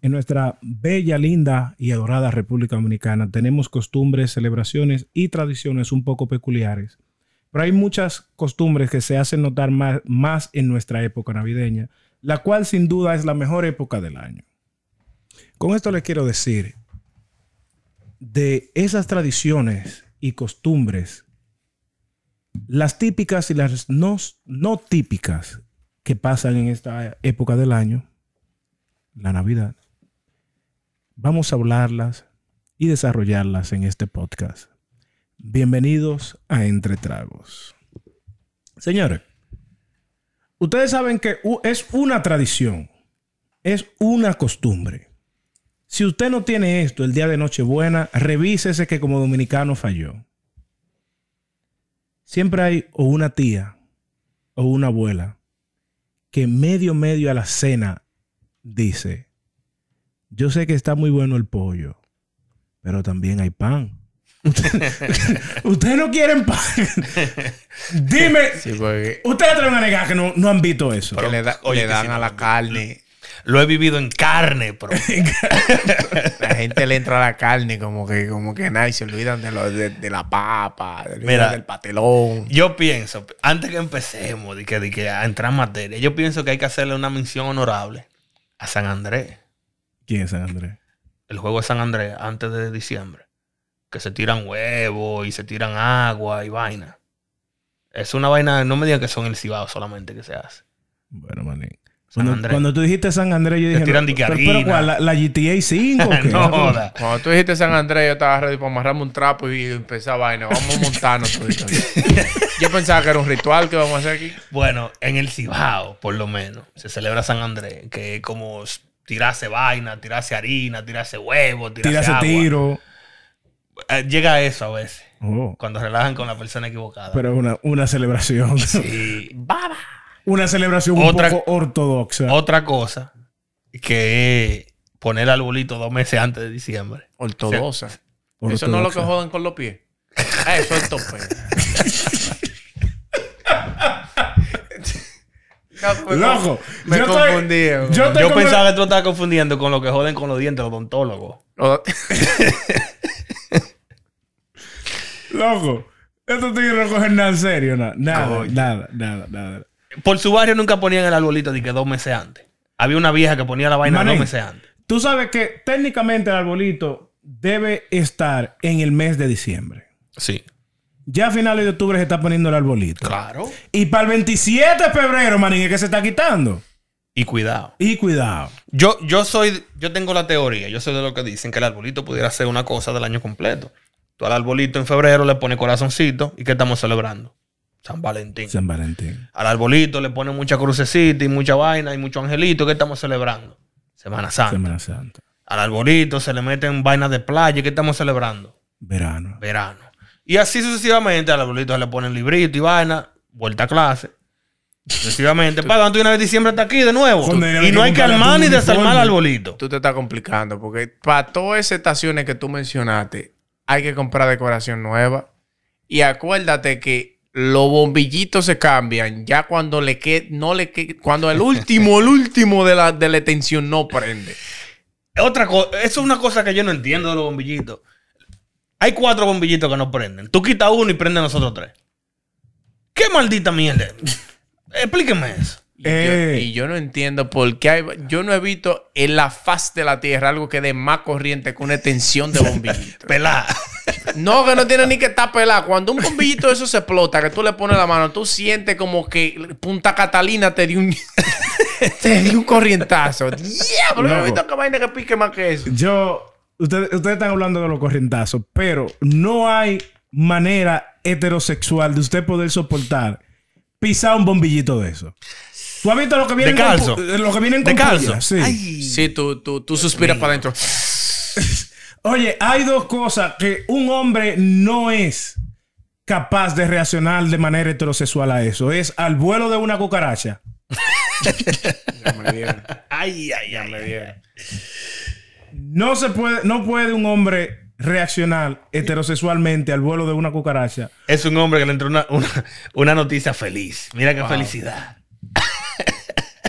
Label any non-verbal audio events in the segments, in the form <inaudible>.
En nuestra bella, linda y adorada República Dominicana tenemos costumbres, celebraciones y tradiciones un poco peculiares. Pero hay muchas costumbres que se hacen notar más, en nuestra época navideña, la cual sin duda es la mejor época del año. Con esto les quiero decir, de esas tradiciones y costumbres, las típicas y las no típicas que pasan en esta época del año, la Navidad, vamos a hablarlas y desarrollarlas en este podcast. Bienvenidos a Entre Tragos. Señores, ustedes saben que es una tradición, es una costumbre. Si usted no tiene esto el día de Nochebuena, revísese que como dominicano falló. Siempre hay o una tía o una abuela que medio medio a la cena dice, yo sé que está muy bueno el pollo, pero también hay pan. <laughs> Ustedes no quieren pan. Dime. Ustedes traen a negar que no, no han visto eso. Pero le, le dan a la carne lo he vivido en carne, pero <laughs> la gente le entra a la carne como que, como que nadie se olvidan de, lo, de, la papa, del patelón. Yo pienso, antes que empecemos de que, de que a entrar en materia, yo pienso que hay que hacerle una mención honorable a San Andrés. ¿Quién es San Andrés? El juego de San Andrés antes de diciembre. Que se tiran huevos y se tiran agua y vaina. Es una vaina, no me digan que son el cibao solamente que se hace. Bueno, maní. Cuando, tú dijiste San Andrés, yo dije. tiran no, pero, ¿cuál? ¿La, GTA 5? <laughs> no, Cuando tú dijiste San Andrés, yo estaba ready para amarrarme un trapo y empezar vaina. Vamos a montarnos. <laughs> yo pensaba que era un ritual que vamos a hacer aquí. Bueno, en el Cibao, por lo menos, se celebra San Andrés, que es como tirarse vaina, tirarse harina, tirarse huevo, tirarse, tirarse tiro. Eh, llega a eso a veces. Oh. Cuando relajan con la persona equivocada. Pero es una, una celebración. <laughs> Sí. ¡Baba! una celebración un poco ortodoxa. Otra cosa que es poner el arbolito dos meses antes de diciembre. Ortodoxa. Eso no es lo que jodan con los pies. Ah, eso es tope. <laughs> Loco, me confundí. yo, pensaba que tú estabas confundiendo con lo que joden con los dientes, los odontólogos. <laughs> Loco, esto tiene que coger nada en serio, nada, nada, nada, nada, nada. Por su barrio nunca ponían el arbolito de que dos meses antes. Había una vieja que ponía la vaina dos meses antes. Tú sabes que técnicamente el arbolito debe estar en el mes de diciembre. Sí. Ya a finales de octubre se está poniendo el arbolito. Claro. Y para el 27 de febrero, manín, es que se está quitando. Y cuidado. Y cuidado. Yo, yo soy, yo tengo la teoría, yo soy de lo que dicen que el arbolito pudiera ser una cosa del año completo. Tú al arbolito en febrero le pones corazoncito y ¿qué estamos celebrando? San Valentín. San Valentín. Al arbolito le ponen mucha crucecita y mucha vaina y mucho angelito. ¿Qué estamos celebrando? Semana Santa. Semana Santa. Al arbolito se le meten vainas de playa. ¿Qué estamos celebrando? Verano. Verano. Y así sucesivamente al arbolito se le ponen librito y vaina. Vuelta a clase. Sucesivamente. <laughs> Para cuando una vez diciembre está aquí de nuevo. y no hay que armar ni desarmar al arbolito. Tú te estás complicando porque para todas esas estaciones que tú mencionaste hay que comprar decoración nueva. Y acuérdate que los bombillitos se cambian ya cuando le que no le que cuando el último, el último de la, de la tensión no prende. Otra cosa, eso es una cosa que yo no entiendo de los bombillitos. Hay cuatro bombillitos que no prenden. Tú quitas uno y prende nosotros tres. ¿Qué maldita mierda? <laughs> Explíqueme eso. Eh. Y, yo, no entiendo por qué hay, yo no he visto en la faz de la tierra algo que dé más corriente que una extensión de bombillito. <laughs> Pelada. No, que no tiene ni que estar pelada. Cuando un bombillito de eso se explota, que tú le pones la mano, tú sientes como que Punta Catalina te dio un, <laughs> te dio un corrientazo. Diablo, no he visto que vaina que pique más que eso. Yo, ustedes, ustedes están hablando de los corrientazos, pero no hay manera heterosexual de usted poder soportar pisar un bombillito de eso. ¿Tú has visto lo que viene de calzo? lo que vienen con de calzo. Sí. sí, tú, tú, tú suspiras para adentro. Oye, hay dos cosas que un hombre no es capaz de reaccionar de manera heterosexual a eso. Es al vuelo de una cucaracha. <laughs> ya me Ay, ay, ya me No se puede, no puede un hombre reaccionar heterosexualmente al vuelo de una cucaracha. Es un hombre que le entró una, una, noticia feliz. Mira qué felicidad.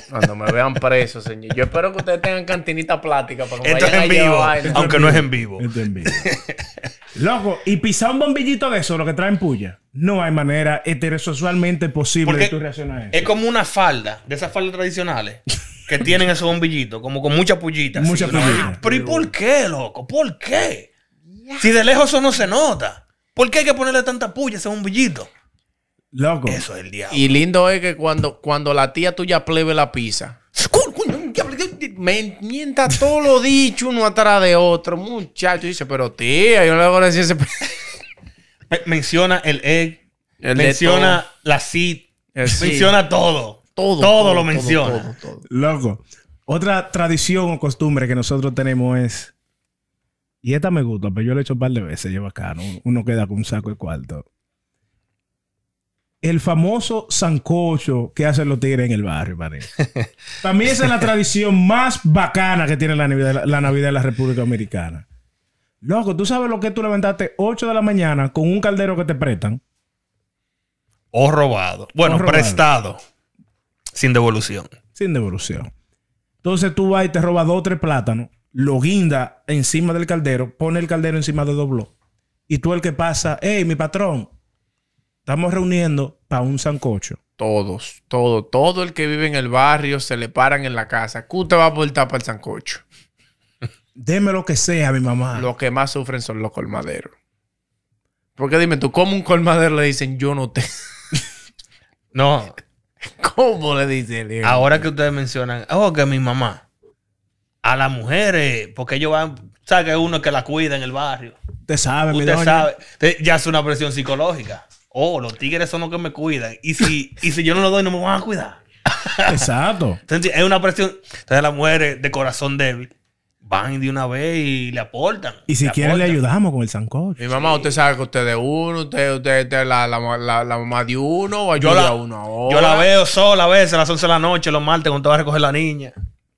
Cuando me vean preso, señor. Yo espero que ustedes tengan cantinita plática para que Esto es vayan en a vivo, llevar aunque no es en vivo. Esto en vivo. <laughs> Loco, y pisar un bombillito de eso, lo que traen puya. No hay manera heterosexualmente posible Porque de tú reaccionar a Es eso. como una falda, de esas faldas tradicionales, <laughs> que tienen esos bombillitos, como con mucha pullita. así, Mucha ¿no? pullita. Pero ¿y por qué, loco? ¿Por qué? Si de lejos eso no se nota. ¿Por qué hay que ponerle tanta puya a ese bombillito? Loco. Eso es el diablo. Y lindo es que cuando, cuando la tía tuya plebe la pizza, me mienta todo lo dicho uno atrás de otro, muchacho. Dice, pero tía, yo no le voy a decir ese. Me- <laughs> Menciona el egg, El menciona la seed, El seed. menciona todo. Todo, Todo, lo menciona. todo, todo. Loco. Otra tradición o costumbre que nosotros tenemos es. Y esta me gusta, pero yo le he hecho un par de veces, lleva bacano. Uno queda con un saco de cuarto. El famoso sancocho que hacen los tigres en el barrio, parece. Para mí esa es la tradición más bacana que tiene la Navidad, la Navidad de la República Dominicana. Loco, ¿tú sabes lo que tú levantaste 8 de la mañana con un caldero que te prestan? O robado. Bueno, O robado. prestado. Sin devolución. sin devolución. Entonces tú vas y te robas dos o tres plátanos, lo guinda encima del caldero, pone el caldero encima de dobló. Y tú el que pasa, hey, mi patrón, estamos reuniendo para un sancocho. Todos, todo, todo el que vive en el barrio se le paran en la casa. ¿Qué usted va a aportar para el sancocho? Deme lo que sea, mi mamá. Los que más sufren son los colmaderos. Porque dime tú, ¿cómo un colmadero le dicen yo no te... <laughs> No, <laughs> ¿Cómo le dicen? ahora que ustedes mencionan, oh, que mi mamá, a las mujeres, porque ellos van, sabe que uno que la cuida en el barrio. Usted sabe, Usted sabe, ya es una presión psicológica. Oh, los tigres son los que me cuidan. Y si, y si yo no lo doy, no me van a cuidar. Exacto. <laughs> Entonces, es una presión. Entonces, las mujeres de corazón débil van de una vez y le aportan. Y si quieren le ayudamos con el sancocho. Mi mamá, usted sabe que usted es uno, usted, usted, la, la, la, la mamá de uno o Yo ayuda la, a uno ahora. yo la veo sola a veces a las 11 de la noche, los martes, cuando te va a recoger la niña.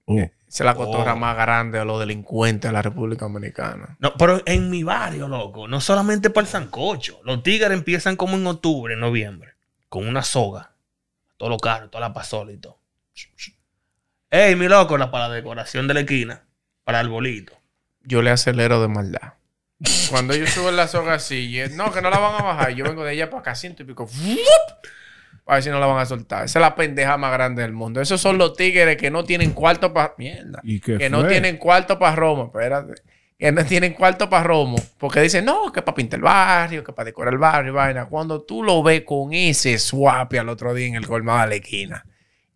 Oh. Esa es la cotorra Oh. más grande de los delincuentes de la República Dominicana. No, pero en mi barrio, loco, no solamente para el sancocho. Los tigres empiezan como en octubre, noviembre, con una soga. Todos los carros, toda la pasola y todo. Ey, mi loco, la, para la decoración de la esquina, para el bolito. Yo le acelero de maldad. Cuando ellos suben la soga así, no, que no la van a bajar. Yo vengo de ella para acá, ciento y pico. A ver si no la van a soltar. Esa es la pendeja más grande del mundo. Esos son los tigres que no tienen cuarto para. Mierda. ¿Y qué que no tienen cuarto para Romo. Espérate. Que no tienen cuarto para Romo. Porque dicen, no, que para pintar el barrio, que para decorar el barrio, vaina. Cuando tú lo ves con ese swap al otro día en el colmado de la esquina.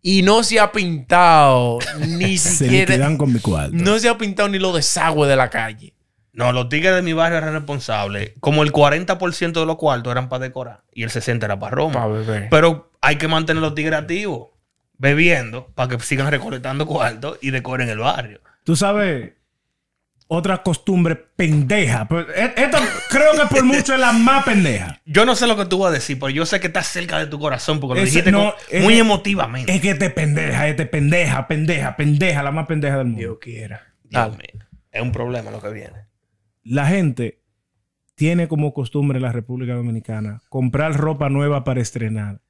Y no se ha pintado ni <laughs> Se siquiera. liquidan con mi cuarto. No se ha pintado ni los desagües de la calle. No, los tigres de mi barrio eran responsables. Como el 40% de los cuartos eran para decorar y el 60% era para Roma. Pa' beber. Pero hay que mantener los tigres activos, bebiendo, para que sigan recolectando cuartos y decoren el barrio. Tú sabes, otra costumbre pendeja. Pero e- Esta creo que por mucho es la más pendeja. <laughs> Yo no sé lo que tú vas a decir, pero yo sé que está cerca de tu corazón porque lo Ese- dijiste no, con- es muy emotivamente. Es que te pendeja, este pendeja, pendeja, pendeja, la más pendeja del mundo. Dios quiera. Dios mío, es un problema lo que viene. La gente tiene como costumbre en la República Dominicana comprar ropa nueva para estrenar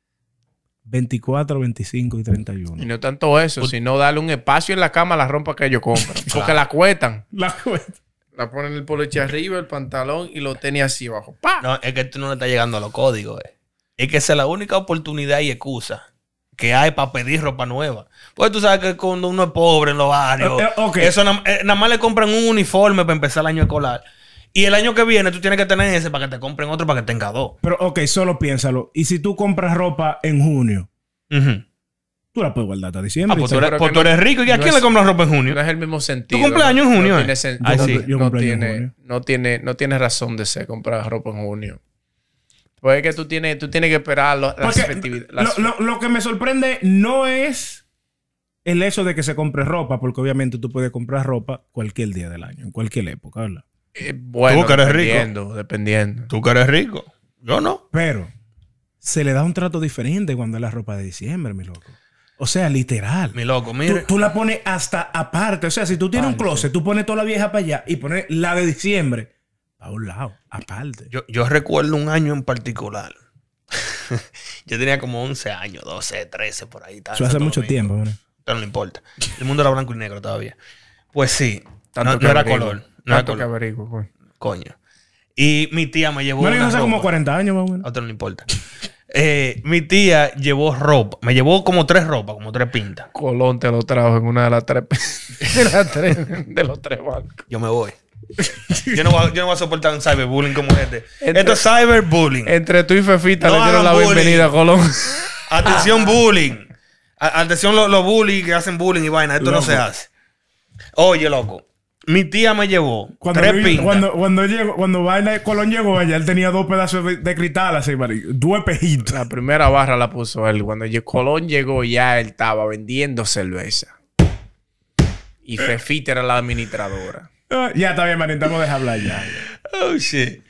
24, 25 y 31. Y no tanto eso, sino darle un espacio en la cama a la ropa que ellos compran. <laughs> Porque la cuetan. La cuenta. La ponen el poloche arriba, el pantalón y lo tenis así abajo. ¡Pa! No, es que tú no le estás llegando a los códigos. eh. Es que esa es la única oportunidad y excusa que hay para pedir ropa nueva. Porque tú sabes que cuando uno es pobre en los barrios, Eh, eh, ok. eso na- eh, nada más le compran un uniforme para empezar el año escolar. Y el año que viene tú tienes que tener ese para que te compren otro para que tenga dos. Pero ok, solo piénsalo. Y si tú compras ropa en junio, Ujú. tú la puedes guardar hasta Ah, diciembre. pues tú eres, Pero pues tú no- eres rico. ¿Y a no quién es- le compras ropa en junio? No es el mismo sentido. cumpleaños en No- junio, No eh? tiene, sen- Ay, no- sí. Yo no cumpleaños en tiene- junio. no tiene, no tiene razón de ser comprar ropa en junio. Pues es que tú tienes, tú tienes que esperar lo- las festividades. lo, lo- lo que me sorprende no es el hecho de que se compre ropa, porque obviamente tú puedes comprar ropa cualquier día del año, en cualquier época, ¿verdad? Eh, bueno, Tú que eres rico. dependiendo. Tú que eres rico. Yo no. Pero se le da un trato diferente cuando es la ropa de diciembre, mi loco. O sea, literal. Mi loco, Tú, mire. tú la pones hasta aparte. O sea, si tú tienes un closet, tú pones toda la vieja para allá y pones la de diciembre a un lado, aparte. Yo, yo recuerdo un año en particular. <laughs> yo tenía como 11 años, 12, 13 por ahí. Eso hace mucho tiempo, ¿verdad? Pero no importa. El mundo era blanco y negro todavía. Pues sí. no, era color. No color. que averiguo, pues. Coño. Y mi tía me llevó. Bueno, hace como 40 años más o menos. A otro no le importa. <laughs> Eh, mi tía llevó ropa. Me llevó como tres ropas, como tres pintas. Colón te lo trajo en una de las tres, <laughs> de, las tres de los tres bancos. Yo me voy. yo, no voy a, yo no voy a soportar un cyberbullying como este. Esto es cyberbullying. Entre tú y Fefita le dieron la bienvenida a Colón. Atención, bullying. Atención, los bullying que hacen bullying y vaina. Esto no se hace. Oye, loco. Mi tía me llevó cuando tres pintas. Cuando, cuando, llegó, cuando Vaina Colón llegó allá, él tenía dos pedazos de, cristal así, dos espejitos. La primera barra la puso él. Cuando Colón llegó ya él estaba vendiendo cerveza. Y Fefita era la administradora. Ah, ya está bien, Marín, estamos de hablar ya. Oh, shit.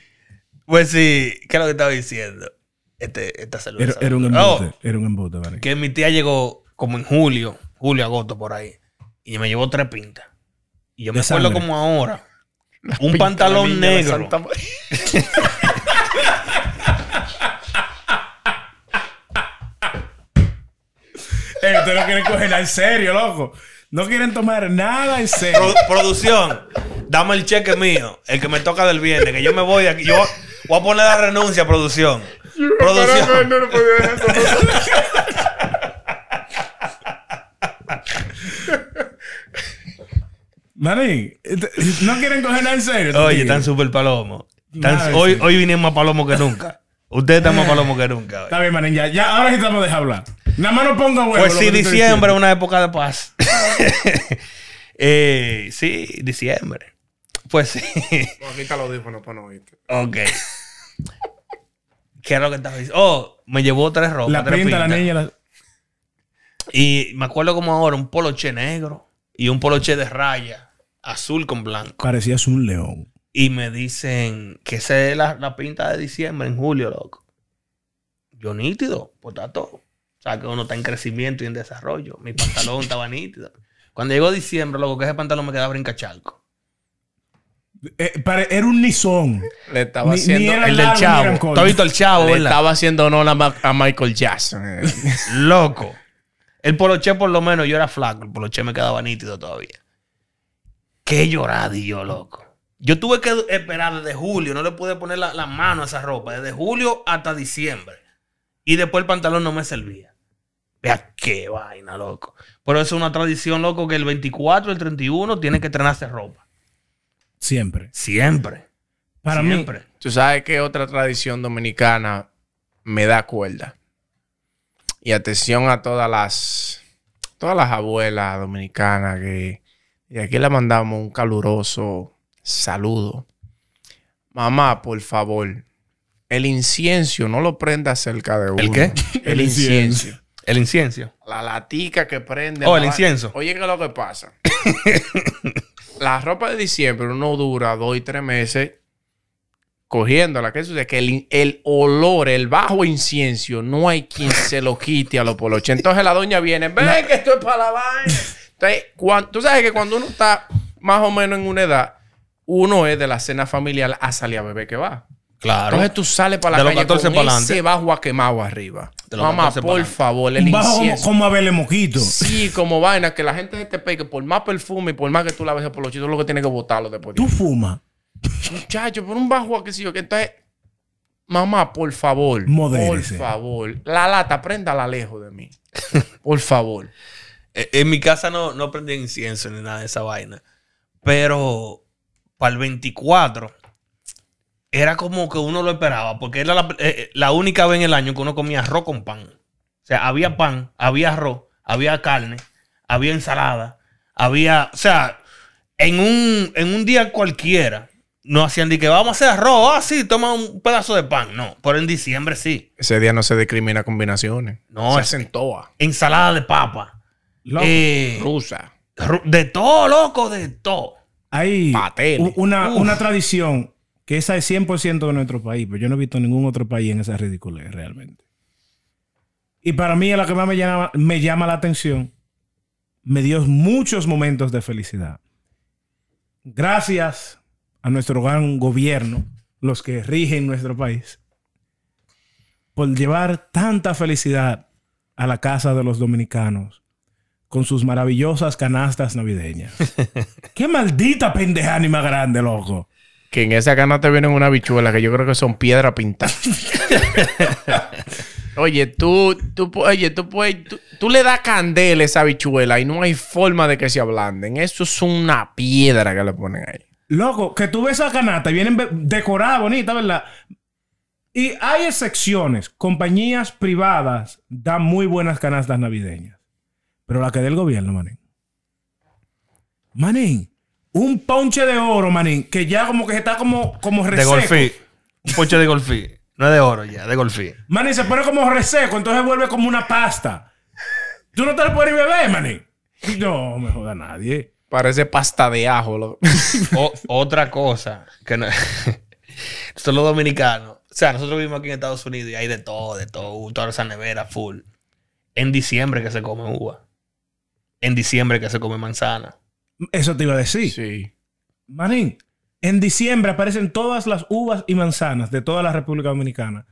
Pues sí, ¿qué es lo que estaba diciendo? Este, esta cerveza. Era, un embote, oh, era un embote, Marín. Que mi tía llegó como en julio, julio, agosto, por ahí. Y me llevó tres pintas. Y yo me acuerdo como ahora. un pantalón negro. <laughs> Eh, ustedes no quieren coger en serio, loco. No quieren tomar nada en serio. producción, dame el cheque mío, el que me toca del viernes, que yo me voy de aquí. Yo voy a poner la renuncia, producción. producción. No quieren coger nada en serio. Oye, están súper palomos. hoy, hoy vinimos más palomos que nunca. <laughs> Ustedes están más palomos que nunca. Está bien, manín, ya, ya ahora sí estamos de hablar. Nada más no ponga huevo. Pues sí, diciembre es una época de paz. <laughs> eh, sí, diciembre. Pues sí. Quita los audífonos para no oírte. Ok. ¿Qué era lo que estaba diciendo? Oh, me llevó tres ropas. La tres pinta, la niña. La... Y me acuerdo como ahora, un poloche negro y un poloche de raya, azul con blanco. Parecías un león. Y me dicen que esa es la, pinta de diciembre, en julio, loco. Yo nítido, pues está todo. O sea, que uno está en crecimiento y en desarrollo. Mi pantalón estaba <laughs> nítido. Cuando llegó diciembre, loco, que ese pantalón me quedaba brincachalco. Eh, era un nizón. Le estaba haciendo el del chavo. ¿Tú has visto el chavo, Le estaba haciendo honor a, Michael Jackson. <laughs> Loco. El poloche, por lo menos, yo era flaco. El poloche me quedaba nítido todavía. Qué lloradillo, loco. Yo tuve que esperar desde julio, no le pude poner la, mano a esa ropa, desde julio hasta diciembre. Y después el pantalón no me servía. Vea qué vaina, loco. Pero eso es una tradición, loco, que el 24, el 31 tiene que estrenarse ropa. Siempre. Siempre. Para Siempre. mí. Tú sabes que otra tradición dominicana me da cuerda. Y atención a todas las, todas las abuelas dominicanas que y aquí le mandamos un caluroso saludo. Mamá, por favor, el incienso no lo prenda cerca de uno. ¿El qué? El, incienso. El incienso. La latica que prende. Oh, el incienso. Oye, ¿qué es lo que pasa? <laughs> la ropa de diciembre no dura dos y tres meses cogiéndola. ¿Qué sucede? Que el, el, olor, el bajo incienso, no hay quien se lo quite a los poloches. Entonces la doña viene, ven que esto es para la vaina. Entonces, cuando, tú sabes que cuando uno está más o menos en una edad, uno es de la cena familiar a salir a beber que va. Claro. Entonces tú sales para la de calle con para ese bajo a quemado arriba. Mamá, por favor, el bajo como, a verle moquito. Sí, como vaina, que la gente te pegue por más perfume y por más que tú la veas por los chitos, lo que tiene que botarlo después. ¿Tú fumas? Muchacho, por un bajo a que sí yo. Que entonces, mamá, por favor. Por favor. La lata, préndala lejos de mí. por favor. Eh, en mi casa no, no prendía incienso ni nada de esa vaina. Pero para el 24 era como que uno lo esperaba, porque era la, eh, eh, única vez en el año que uno comía arroz con pan. O sea, había pan, había arroz, había carne, había ensalada, había, o sea, en un, en un día cualquiera, no hacían de que vamos a hacer arroz, ah, sí, toma un pedazo de pan. No, pero en diciembre sí. Ese día no se discrimina combinaciones. No, se hacen todas. Ensalada de papa. Eh, rusa. De todo, loco, de todo. Hay una, una, tradición que esa es 100% de nuestro país, pero yo no he visto ningún otro país en esa ridiculez realmente. Y para mí es la que más me llama, me llama la atención. Me dio muchos momentos de felicidad. Gracias a nuestro gran gobierno, los que rigen nuestro país, por llevar tanta felicidad a la casa de los dominicanos con sus maravillosas canastas navideñas. <laughs> ¡Qué maldita pendeja más grande, loco! Que en esa canasta vienen una bichuela que yo creo que son piedra pintada. <laughs> oye, tú, tú, oye, tú, puedes, tú, le das candela a esa bichuela y no hay forma de que se ablanden. Eso es una piedra que le ponen ahí. Loco, que tú ves esa canasta y vienen decorada, bonita, ¿verdad? Y hay excepciones. Compañías privadas dan muy buenas canastas navideñas. Pero la que del gobierno, manín. Manín. Un ponche de oro, manín. Que ya como que está como, como reseco. De golfí. Un ponche de golfí. No es de oro ya, de golfí. Manín, se pone como reseco. Entonces vuelve como una pasta. Tú no te lo puedes beber, manín. No me joda nadie. Parece pasta de ajo. otra cosa que no... <laughs> Son los dominicanos. O sea, nosotros vivimos aquí en Estados Unidos y hay de todo, de todo. Toda esa nevera full. En diciembre que se come uva. En diciembre que se come manzana. Eso te iba a decir. Sí. Manín, en diciembre aparecen todas las uvas y manzanas de toda la República Dominicana.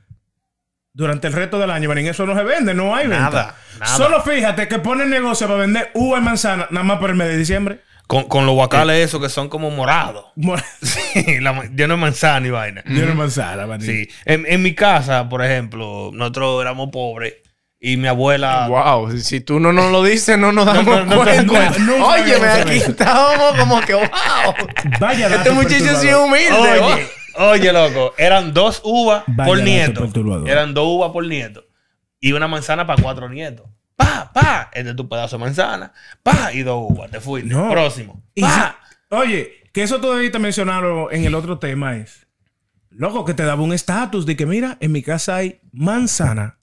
Durante el resto del año, manín, eso no se vende, no hay venta. Nada, nada. Solo fíjate que ponen negocio para vender uva y manzana nada más por el mes de diciembre. Con, con los guacales esos que son como morados. <laughs> sí, la, lleno de manzana y vaina. Lleno de manzana, manín. Sí. En, en mi casa, por ejemplo, nosotros éramos pobres y mi abuela. Wow, si tú no nos lo dices, no nos damos cuenta. Oye, aquí estábamos como que, wow. Vaya, este muchacho es humilde. Oye, oye, loco, eran dos uvas por nieto. Eran dos uvas por nieto. Y una manzana para cuatro nietos. Pa, pa, este es tu pedazo de manzana. Pa, y dos uvas. Te fuiste. Próximo. Pa. oye, que eso todavía te mencionaron en el otro tema es. Loco, que te daba un estatus de que, mira, en mi casa hay manzana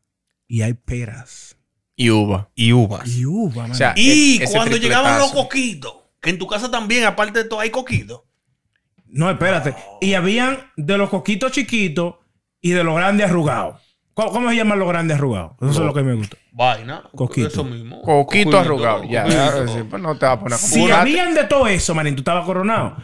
y hay peras. Y uva. Y uvas. Y uva, O sea, y cuando llegaban los coquitos, que en tu casa también, aparte de todo, hay coquitos. No, espérate. Y habían de los coquitos chiquitos y de los grandes arrugados. ¿Cómo, se llaman los grandes arrugados? Eso es lo que me gusta. Vaina. Coquito. Eso mismo. Coquito, arrugado. Ya, pues no te va a poner Si habían de todo eso, manín, tú estabas coronado.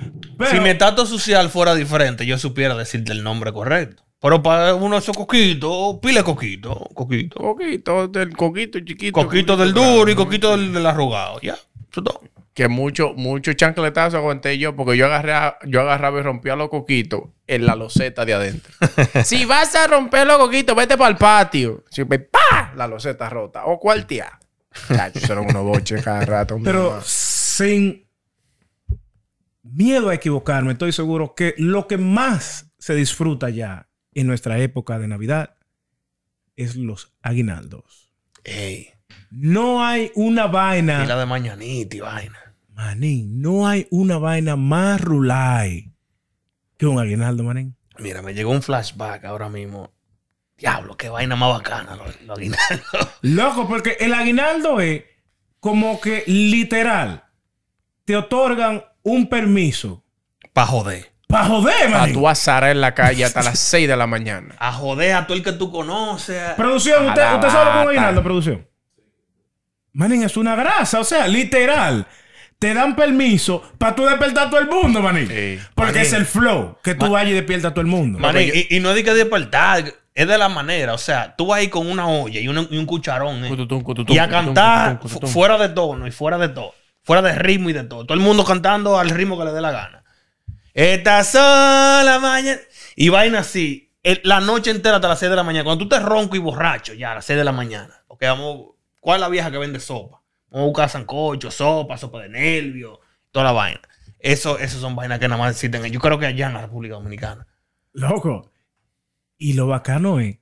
Si mi estatus social fuera diferente, yo supiera decirte el nombre correcto. Pero para uno de esos coquitos, pile coquito, coquito. Coquito, del coquito chiquito. Coquito, del duro y coquito del, arrugado. Ya, eso todo. Que mucho, mucho chancletazo aguanté yo porque yo agarré, yo agarraba y rompía los coquitos en la loseta de adentro. <laughs> si vas a romper los coquitos, vete para el patio. Si ¡pa! La loseta rota. O cuartea. Chachos, eran unos boches cada rato. Pero sin miedo a equivocarme, estoy seguro que lo que más se disfruta ya en nuestra época de Navidad es los aguinaldos. No hay una vaina. Y la de mañanita y vaina. Manín, no hay una vaina más rulay que un aguinaldo, manín. Mira, me llegó un flashback ahora mismo. Diablo, qué vaina más bacana los, aguinaldos. <laughs> Loco, porque el aguinaldo es como que literal te otorgan un permiso. Para joder. Para joder, man. A tu azar en la calle hasta las 6 de la mañana. A joder a todo el que tú conoces. Producción, ¿usted, usted sabe cómo aguinaldo, producción? Manín, es una grasa, o sea, literal. Te dan permiso para tú despertar a todo el mundo, manín. Porque es el flow que tú vayas y despiertas a todo el mundo. Manín, y, no es de que despertar, es de la manera. O sea, tú vas ahí con una olla y, un cucharón. ¿eh? y a cantar fuera de tono y fuera de todo. Fuera de ritmo y de todo. Todo el mundo cantando al ritmo que le dé la gana. Esta sola mañana. Y vaina así. la noche entera hasta las 6 de la mañana. Cuando tú te ronco y borracho, ya a las 6 de la mañana. Vamos. ¿Cuál es la vieja que vende sopa? Vamos a buscar sancocho, sopa, sopa de nervio, toda la vaina. Eso, eso son vainas que nada más existen. Yo creo que allá en la República Dominicana. Loco. Y lo bacano es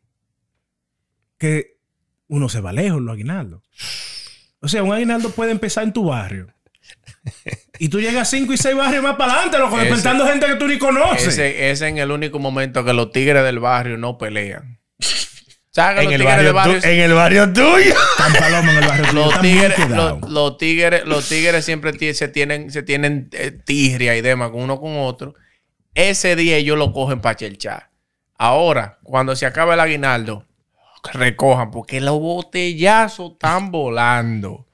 que uno se va lejos, los aguinaldos. O sea, un aguinaldo puede empezar en tu barrio. Y tú llegas cinco y seis barrios más para adelante, loco, despertando gente que tú ni conoces. Ese, es en el único momento que los tigres del barrio no pelean. En el, barrio en el barrio tuyo. en el barrio Los tigres, los, tigres, los tigres siempre se tienen, se tienen eh, tigria y demás con uno con otro. Ese día ellos lo cogen para chelchar. Ahora, cuando se acaba el aguinaldo, recojan, porque los botellazos están volando.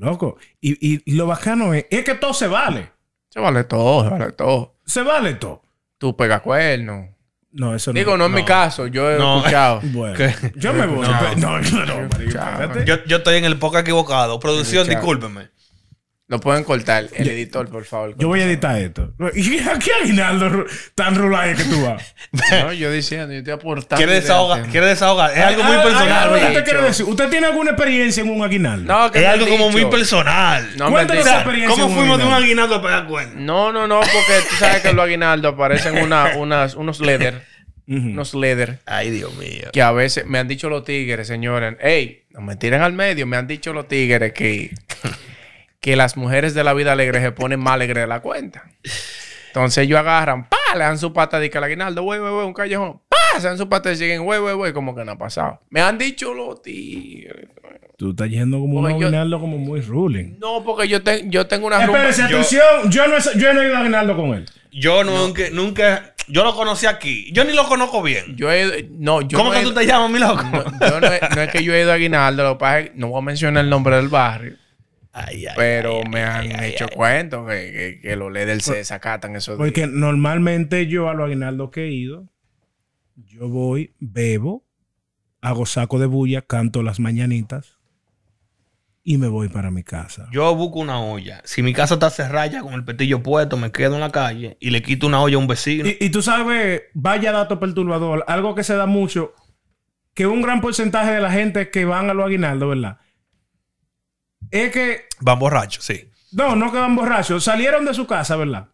Loco. Y, lo bacano es, es que todo se vale. Se vale todo, se vale todo. Se vale todo. Tú pegas cuernos. No, eso no. Digo, no es mi caso, yo he No. escuchado. <laughs> Bueno, ¿Qué? yo me voy. No. <laughs> No. Yo, yo estoy en el poco equivocado. Producción, discúlpeme. Lo pueden cortar, el editor, por favor. Yo voy a editar esto. ¿Y a qué aguinaldo tan rulay que tú vas? <laughs> No, yo diciendo, yo estoy aportando. ¿Quiere desahogar? ¿Quiere desahogar? Es algo muy Ah, ah, personal. ¿Qué dicho. te quiero decir? ¿Usted tiene alguna experiencia en un aguinaldo? No, que Es algo como muy personal. No, Cuéntanos esa experiencia. ¿Cómo en un fuimos de un aguinaldo? a pegar cuernos? No, no, no, porque tú sabes que los aguinaldos aparecen una, unas, unos leather, unos leather, Ay, Dios mío. que a veces me han dicho los tigres, señores, hey, no me tiren al medio, me han dicho los tigres que, que las mujeres de la vida alegre se ponen más alegres de la cuenta. Entonces ellos agarran, pa, le dan su pata de que al aguinaldo, güey, güey, güey, un callejón, pa, se dan su pata y siguen, güey, güey, güey, como que no ha pasado. Me han dicho los tigres. Tú estás yendo como un yo- aguinaldo como muy ruling. No, porque yo, te- yo tengo una rumba. Espérese, yo- atención. Yo no, he, yo no he ido a aguinaldo con él. Yo nunca, nunca, yo lo conocí aquí. Yo ni lo conozco bien. Yo he, no, yo ¿Cómo no que he- tú te llamas, mi loco? No, yo no, es, no es que yo he ido a Aguinaldo, lo que pasa es que no voy a mencionar el nombre del barrio, Ay, ay, pero ay, me han ay, hecho ay. cuentos que, que, que los líderes se desacatan esos días. Porque normalmente yo a los aguinaldos que he ido, yo voy, bebo, hago saco de bulla, canto las mañanitas y me voy para mi casa. Yo busco una olla. Si mi casa está cerrada con el petillo puesto, me quedo en la calle y le quito una olla a un vecino. Y, y tú sabes, vaya dato perturbador, algo que se da mucho, que un gran porcentaje de la gente que van a los aguinaldos, ¿verdad? Es que, Van borrachos, sí. no, no que van borrachos, salieron de su casa, ¿verdad?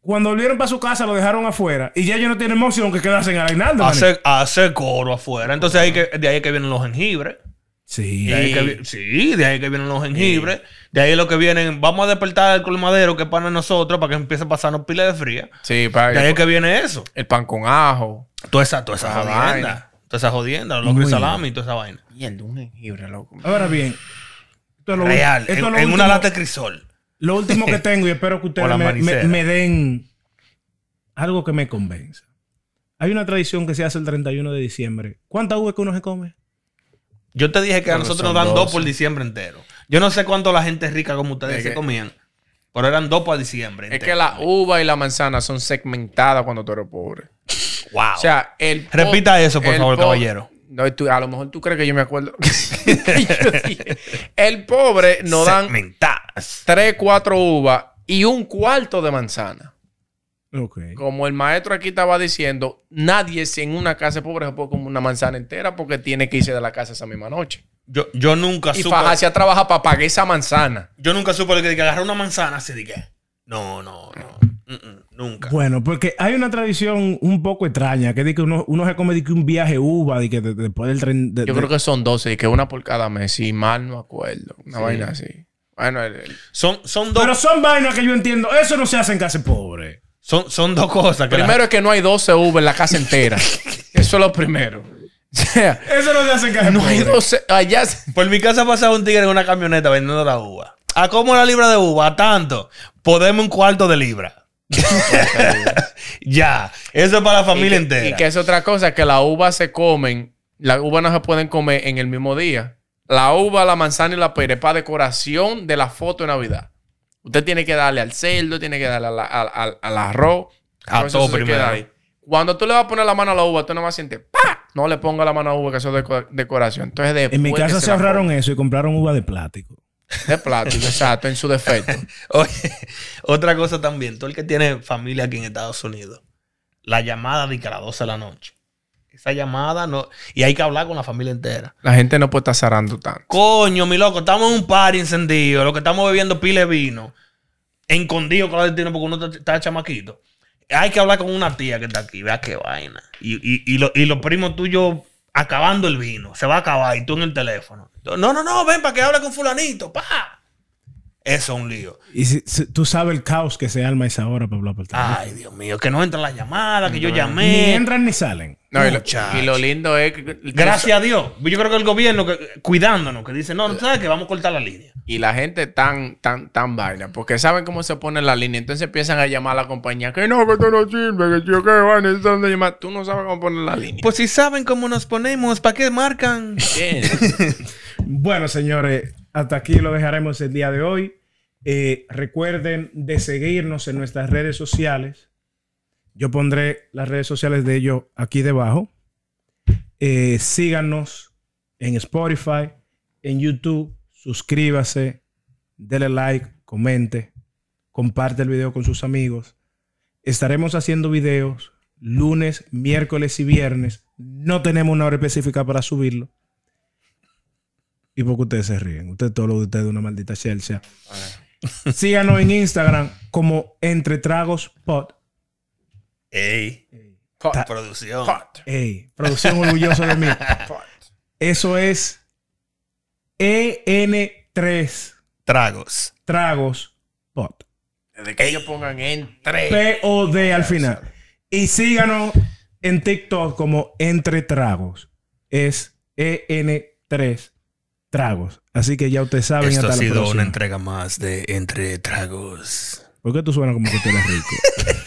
Cuando volvieron para su casa lo dejaron afuera y ya ellos no tienen emoción que quedarse en manito. Hace, hace coro afuera. Entonces ahí que, de ahí que vienen los jengibres. Sí. De ahí que sí, de ahí que vienen los jengibres. De ahí lo que vienen, vamos a despertar el colmadero que es para nosotros para que empiece a pasarnos pila de fría. Sí, para De ahí que viene eso. el pan con ajo. Toda esa, toda esa jodienda. vaina. Toda esa jodienda, los Muy locros y salami y toda esa vaina. Mierda, un jengibre, loco. Ahora bien, esto es lo, Real. esto En, es lo en último, una lata de crisol. lo último que <laughs> tengo y espero que ustedes me, manicera. me- me den algo que me convenza. Hay una tradición que se hace el 31 de diciembre. ¿Cuántas uvas que uno se come? Yo te dije que a nosotros nos dan dos 12. por diciembre entero. Yo no sé cuánto la gente rica como ustedes Es se que- comían. Pero eran dos para diciembre. Es que la uva y la manzana son segmentadas cuando tú eres pobre. Wow. O sea, el... Repita eso, por el favor, caballero. No, tú- a lo mejor tú crees que yo me acuerdo. Yo <laughs> dije, el pobre nos dan Segmentadas. tres, cuatro uvas y un cuarto de manzana. Como el maestro aquí estaba diciendo, nadie si en una casa pobre se puede comer una manzana entera porque tiene que irse de la casa esa misma noche. Yo, yo nunca Y supe. Fajacia trabaja para pagar esa manzana. Yo nunca supe que, que agarrar una manzana así de que. No, no, no. Mm, mm, nunca. Bueno, porque hay una tradición un poco extraña que dice que uno, uno se come de que un viaje uva, de que de- después del tren. de- Yo de- creo que son 12 y que una por cada mes, si mal no acuerdo. Una vaina así. Bueno, el- el- Son, son, dos, Pero son vainas que yo entiendo. Eso no se hace en casa pobre. son, son dos cosas. Que la- primero es que no hay 12 uvas en la casa entera. <laughs> Eso es lo primero. O sea, Eso no se hace en casa no hay pobre. 12. Allá. se- Por mi casa pasaba un tigre en una camioneta vendiendo la uva. ¿A cómo la libra de uva? A tanto. Podemos un cuarto de libra. <laughs> ya. Eso es para la familia y que, entera. Y que es otra cosa, que las uvas se comen, las uvas no se pueden comer en el mismo día. La uva, la manzana y la pera es para decoración de la foto de Navidad. Usted tiene que darle al cerdo, tiene que darle a la- al- al- al arroz. A Todo se primero. ahí. Cuando tú le vas a poner la mano a la uva, tú no vas a sentir ¡pa! No le ponga la mano a la uva, que eso es deco- decoración. Entonces, después En mi casa se la ahorraron eso y compraron uva de plástico. De plástico, exacto, en su defecto. <laughs> Oye, otra cosa también. Todo el que tiene familia aquí en Estados Unidos. La llamada de que a las 12 de la noche. Esa llamada no... Y hay que hablar con la familia entera. La gente no puede estar zarando tanto. Coño, mi loco, estamos en un party encendido, lo que estamos bebiendo pile de vino, escondido con la destino porque uno está, está chamaquito. Hay que hablar con una tía que está aquí, vea qué vaina. Y, y, y, lo- y los primos tuyos acabando el vino, se va a acabar y tú en el teléfono. No, no, no, ven para que hable con fulanito, pa. Eso es un lío. Y si- si- tú sabes el caos que se arma esa hora para hablar por teléfono. Ay, Dios mío, que no entra la llamada, que yo Ni llamé. entran ni salen. No, y, lo, Muchacho. y lo lindo es que... Gracias a Dios. Yo creo que el gobierno que, cuidándonos, que dice, no, no sabes que vamos a cortar la línea. Y la gente tan, tan, tan vaina, porque saben cómo se pone la línea. Entonces empiezan a llamar a la compañía, que no, que esto no sirve, que yo qué vaina, ¿de dónde llamar? Tú no sabes cómo poner la línea. Pues si saben cómo nos ponemos, ¿para qué marcan? <laughs> Bueno, señores, hasta aquí lo dejaremos el día de hoy. Eh, recuerden de seguirnos en nuestras redes sociales. Yo pondré las redes sociales de ellos aquí debajo. Eh, síganos en Spotify, en YouTube. Suscríbase, dele like, comente, comparte el video con sus amigos. Estaremos haciendo videos lunes, miércoles y viernes. No tenemos una hora específica para subirlo. ¿Y porque ustedes se ríen? Ustedes, todos los de ustedes, una maldita Chelsea. Síganos en Instagram como Entre Tragos Pod. Ey. producción. Ey. Producción orgullosa de mí. <laughs> Eso es EN3. Tragos. Tragos Pod. Desde que ellos pongan entre. P-O-D al final. Y síganos en TikTok como Entre Tragos. Es EN3 Tragos. Así que ya ustedes saben. Esto ha sido una entrega más de Entre Tragos. ¿Por qué tú suenas como que tú eres rico? <laughs>